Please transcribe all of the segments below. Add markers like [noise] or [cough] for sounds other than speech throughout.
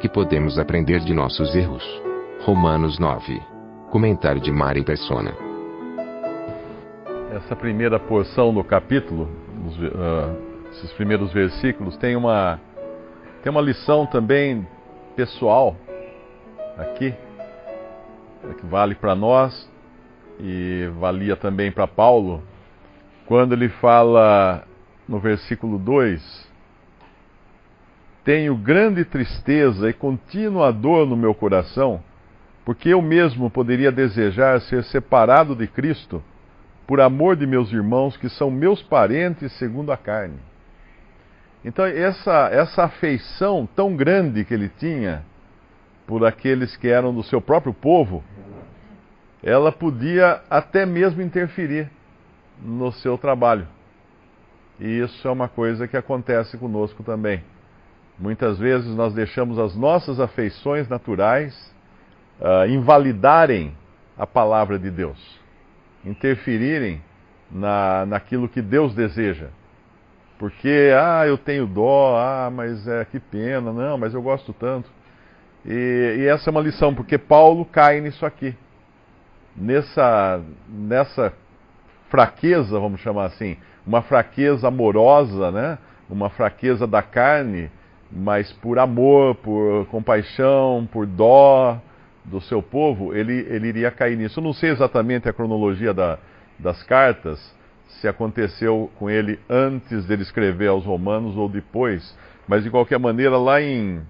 Que podemos aprender de nossos erros? Romanos 9. Comentário de Mari Persona. Essa primeira porção do capítulo, uh, esses primeiros versículos, tem uma, tem uma lição também pessoal aqui, que vale para nós e valia também para Paulo, quando ele fala no versículo 2: Tenho grande tristeza e contínua dor no meu coração, porque eu mesmo poderia desejar ser separado de Cristo por amor de meus irmãos que são meus parentes segundo a carne. Então, essa, essa afeição tão grande que ele tinha por aqueles que eram do seu próprio povo, ela podia até mesmo interferir no seu trabalho. E isso é uma coisa que acontece conosco também. Muitas vezes nós deixamos as nossas afeições naturais uh, invalidarem a palavra de Deus, interferirem na, naquilo que Deus deseja. Porque, ah, eu tenho dó, ah, mas é que pena, não, mas eu gosto tanto. E, e essa é uma lição, porque Paulo cai nisso aqui. Nessa, nessa fraqueza, vamos chamar assim, uma fraqueza amorosa, né? uma fraqueza da carne, mas por amor, por compaixão, por dó do seu povo, ele, ele iria cair nisso. Eu não sei exatamente a cronologia da, das cartas, se aconteceu com ele antes dele escrever aos Romanos ou depois, mas de qualquer maneira, lá em,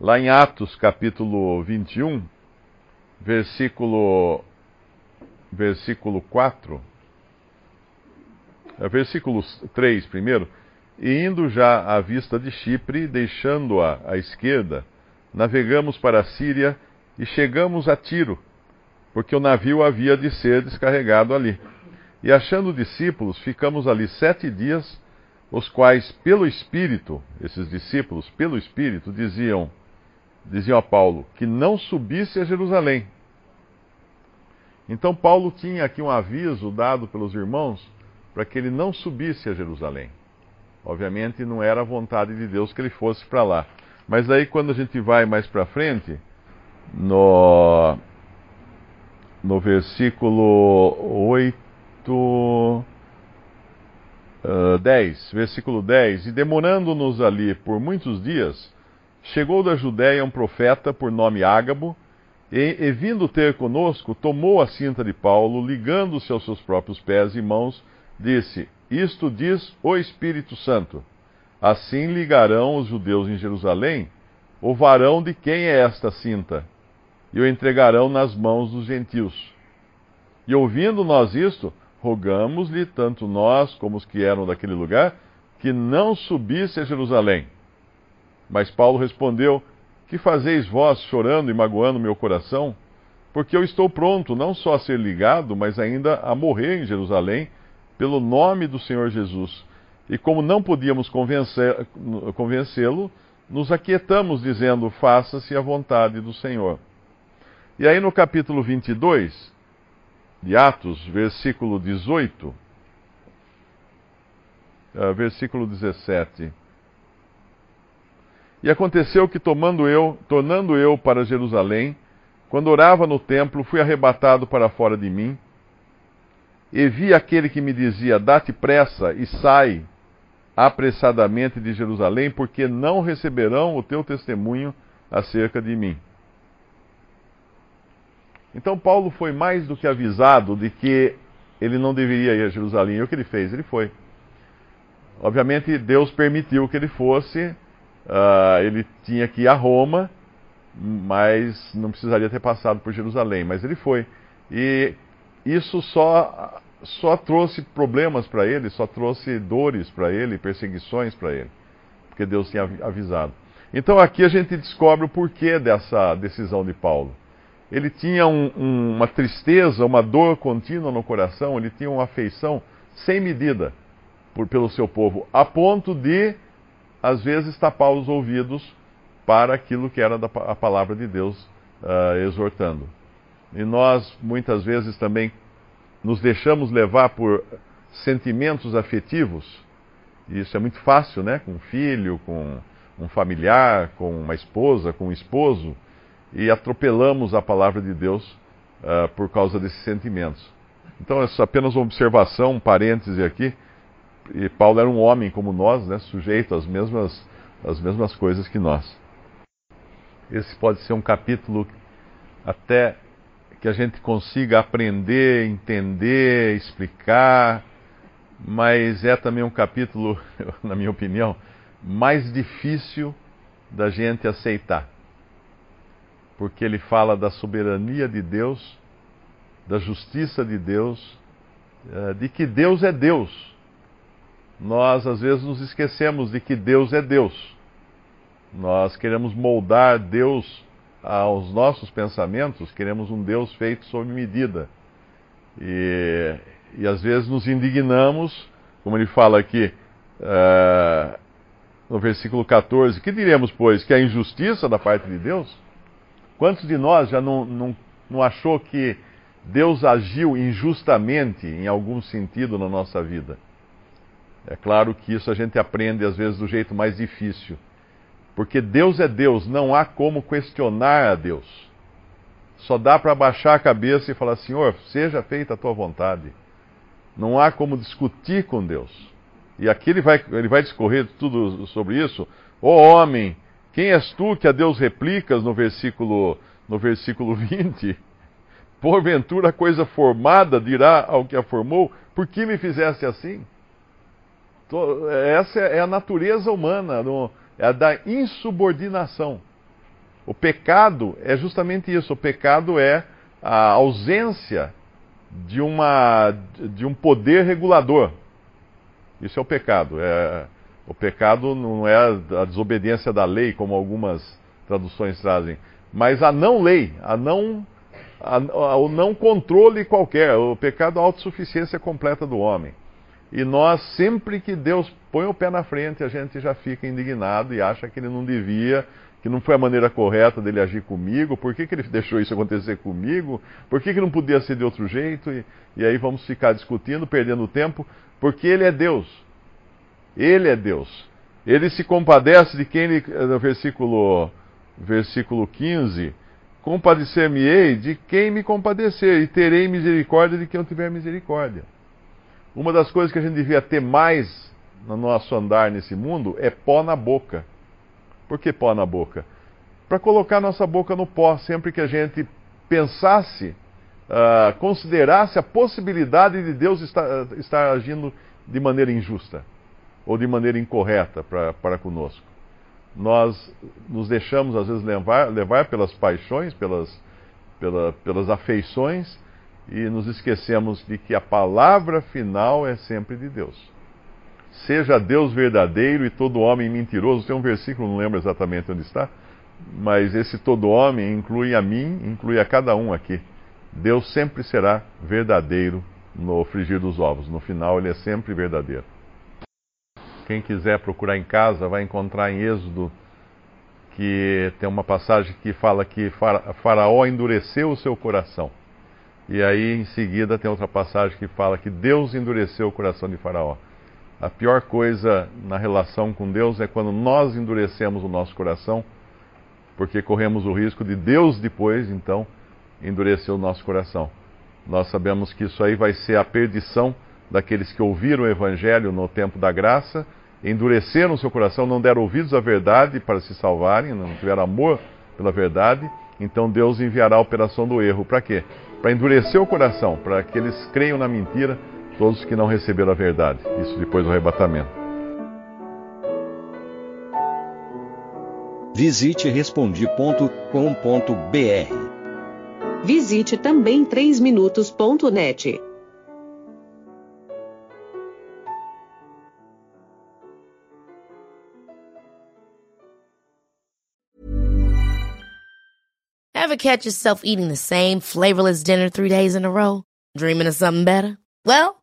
lá em Atos capítulo 21, versículo, versículo 4, é, versículo 3 primeiro, e indo já à vista de Chipre, deixando-a à esquerda, navegamos para a Síria e chegamos a Tiro, porque o navio havia de ser descarregado ali. E achando discípulos, ficamos ali sete dias, os quais, pelo Espírito, esses discípulos, pelo Espírito, diziam, diziam a Paulo, que não subisse a Jerusalém. Então Paulo tinha aqui um aviso dado pelos irmãos para que ele não subisse a Jerusalém. Obviamente não era a vontade de Deus que ele fosse para lá. Mas aí quando a gente vai mais para frente, no, no versículo 8, uh, 10, versículo 10, e demorando-nos ali por muitos dias, chegou da Judéia um profeta por nome Ágabo, e, e vindo ter conosco, tomou a cinta de Paulo, ligando-se aos seus próprios pés e mãos, disse: Isto diz o Espírito Santo. Assim ligarão os judeus em Jerusalém o varão de quem é esta cinta, e o entregarão nas mãos dos gentios. E ouvindo nós isto, rogamos-lhe, tanto nós como os que eram daquele lugar, que não subisse a Jerusalém. Mas Paulo respondeu: Que fazeis vós chorando e magoando meu coração? Porque eu estou pronto não só a ser ligado, mas ainda a morrer em Jerusalém pelo nome do Senhor Jesus. E como não podíamos convencê-lo, nos aquietamos, dizendo: Faça-se a vontade do Senhor. E aí no capítulo 22 de Atos, versículo 18, uh, ah, versículo 17. E aconteceu que tomando eu, tornando eu para Jerusalém, quando orava no templo, fui arrebatado para fora de mim, e vi aquele que me dizia: Dá-te pressa e sai apressadamente de Jerusalém, porque não receberão o teu testemunho acerca de mim. Então Paulo foi mais do que avisado de que ele não deveria ir a Jerusalém. E o que ele fez? Ele foi. Obviamente Deus permitiu que ele fosse, uh, ele tinha que ir a Roma, mas não precisaria ter passado por Jerusalém, mas ele foi. E isso só só trouxe problemas para ele, só trouxe dores para ele, perseguições para ele, porque Deus tinha avisado. Então aqui a gente descobre o porquê dessa decisão de Paulo. Ele tinha um, um, uma tristeza, uma dor contínua no coração, ele tinha uma afeição sem medida por, pelo seu povo, a ponto de, às vezes, tapar os ouvidos para aquilo que era da, a palavra de Deus uh, exortando. E nós, muitas vezes, também nos deixamos levar por sentimentos afetivos. Isso é muito fácil, né? Com um filho, com um familiar, com uma esposa, com um esposo, e atropelamos a palavra de Deus uh, por causa desses sentimentos. Então, é apenas uma observação, um parêntese aqui. E Paulo era um homem como nós, né, sujeito às mesmas, às mesmas coisas que nós. Esse pode ser um capítulo até que a gente consiga aprender, entender, explicar, mas é também um capítulo, [laughs] na minha opinião, mais difícil da gente aceitar. Porque ele fala da soberania de Deus, da justiça de Deus, eh, de que Deus é Deus. Nós às vezes nos esquecemos de que Deus é Deus. Nós queremos moldar Deus aos nossos pensamentos, queremos um Deus feito sob medida. E, e às vezes nos indignamos, como ele fala aqui, uh, no versículo 14: Que diremos, pois, que a injustiça da parte de Deus? Quantos de nós já não, não, não achou que Deus agiu injustamente em algum sentido na nossa vida? É claro que isso a gente aprende às vezes do jeito mais difícil. Porque Deus é Deus, não há como questionar a Deus. Só dá para baixar a cabeça e falar: Senhor, seja feita a tua vontade. Não há como discutir com Deus. E aqui ele vai, ele vai discorrer tudo sobre isso. Oh, homem, quem és tu que a Deus replicas no versículo, no versículo [laughs] 20? Porventura coisa formada dirá ao que a formou, por que me fizeste assim? Essa é a natureza humana, é a da insubordinação. O pecado é justamente isso. O pecado é a ausência de, uma, de um poder regulador. Isso é o pecado. É, o pecado não é a desobediência da lei, como algumas traduções trazem, mas a não lei, a não, a, a, o não controle qualquer. O pecado é a autossuficiência completa do homem. E nós, sempre que Deus põe o pé na frente, a gente já fica indignado e acha que ele não devia, que não foi a maneira correta dele agir comigo, por que, que ele [laughs] deixou isso acontecer comigo, por que, que não podia ser de outro jeito, e, e aí vamos ficar discutindo, perdendo tempo, porque ele é Deus. Ele é Deus. Ele se compadece de quem ele, no versículo, versículo 15, compadecer-me-ei de quem me compadecer, e terei misericórdia de quem eu tiver misericórdia. Uma das coisas que a gente devia ter mais no nosso andar nesse mundo é pó na boca. Por que pó na boca? Para colocar nossa boca no pó sempre que a gente pensasse uh, considerasse a possibilidade de Deus estar, estar agindo de maneira injusta ou de maneira incorreta para, para conosco. Nós nos deixamos, às vezes, levar, levar pelas paixões, pelas, pela, pelas afeições, e nos esquecemos de que a palavra final é sempre de Deus. Seja Deus verdadeiro e todo homem mentiroso. Tem um versículo, não lembro exatamente onde está, mas esse todo homem inclui a mim, inclui a cada um aqui. Deus sempre será verdadeiro no frigir dos ovos. No final, ele é sempre verdadeiro. Quem quiser procurar em casa vai encontrar em Êxodo que tem uma passagem que fala que Faraó endureceu o seu coração. E aí em seguida tem outra passagem que fala que Deus endureceu o coração de Faraó. A pior coisa na relação com Deus é quando nós endurecemos o nosso coração, porque corremos o risco de Deus depois, então, endurecer o nosso coração. Nós sabemos que isso aí vai ser a perdição daqueles que ouviram o Evangelho no tempo da graça, endureceram o seu coração, não deram ouvidos à verdade para se salvarem, não tiveram amor pela verdade, então Deus enviará a operação do erro. Para quê? Para endurecer o coração, para que eles creiam na mentira, todos que não receberam a verdade. Isso depois do arrebatamento. Visite respondi.com.br. Visite também 3minutos.net. Ever catch yourself eating the same flavorless dinner three days in a row? Dreaming of something better? Well,